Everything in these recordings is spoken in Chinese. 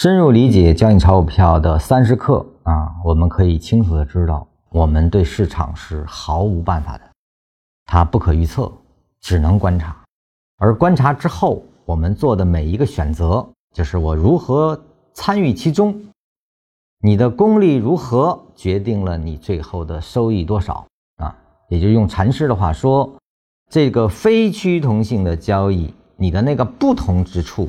深入理解交易炒股票的三十课啊，我们可以清楚的知道，我们对市场是毫无办法的，它不可预测，只能观察。而观察之后，我们做的每一个选择，就是我如何参与其中，你的功力如何，决定了你最后的收益多少啊。也就用禅师的话说，这个非趋同性的交易，你的那个不同之处。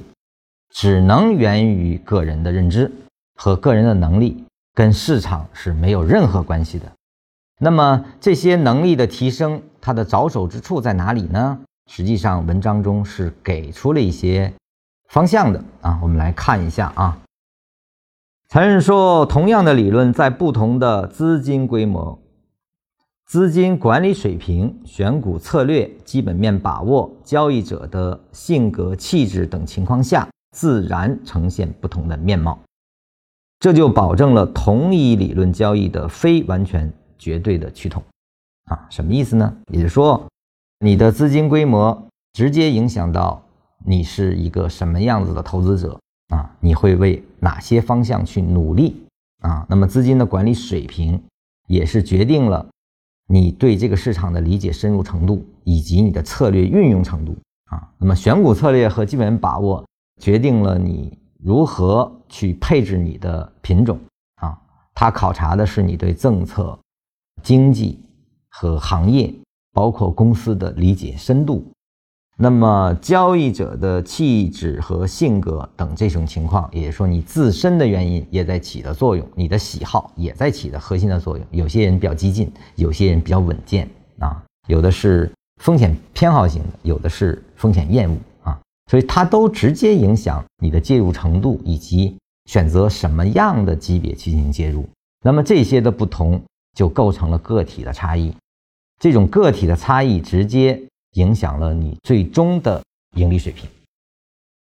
只能源于个人的认知和个人的能力，跟市场是没有任何关系的。那么这些能力的提升，它的着手之处在哪里呢？实际上，文章中是给出了一些方向的啊。我们来看一下啊。才人说，同样的理论在不同的资金规模、资金管理水平、选股策略、基本面把握、交易者的性格气质等情况下。自然呈现不同的面貌，这就保证了同一理论交易的非完全绝对的趋同。啊，什么意思呢？也就是说，你的资金规模直接影响到你是一个什么样子的投资者啊，你会为哪些方向去努力啊？那么资金的管理水平也是决定了你对这个市场的理解深入程度以及你的策略运用程度啊。那么选股策略和基本把握。决定了你如何去配置你的品种啊，它考察的是你对政策、经济和行业，包括公司的理解深度。那么交易者的气质和性格等这种情况，也就说你自身的原因也在起的作用，你的喜好也在起的核心的作用。有些人比较激进，有些人比较稳健啊，有的是风险偏好型的，有的是风险厌恶。所以它都直接影响你的介入程度以及选择什么样的级别去进行介入。那么这些的不同就构成了个体的差异，这种个体的差异直接影响了你最终的盈利水平。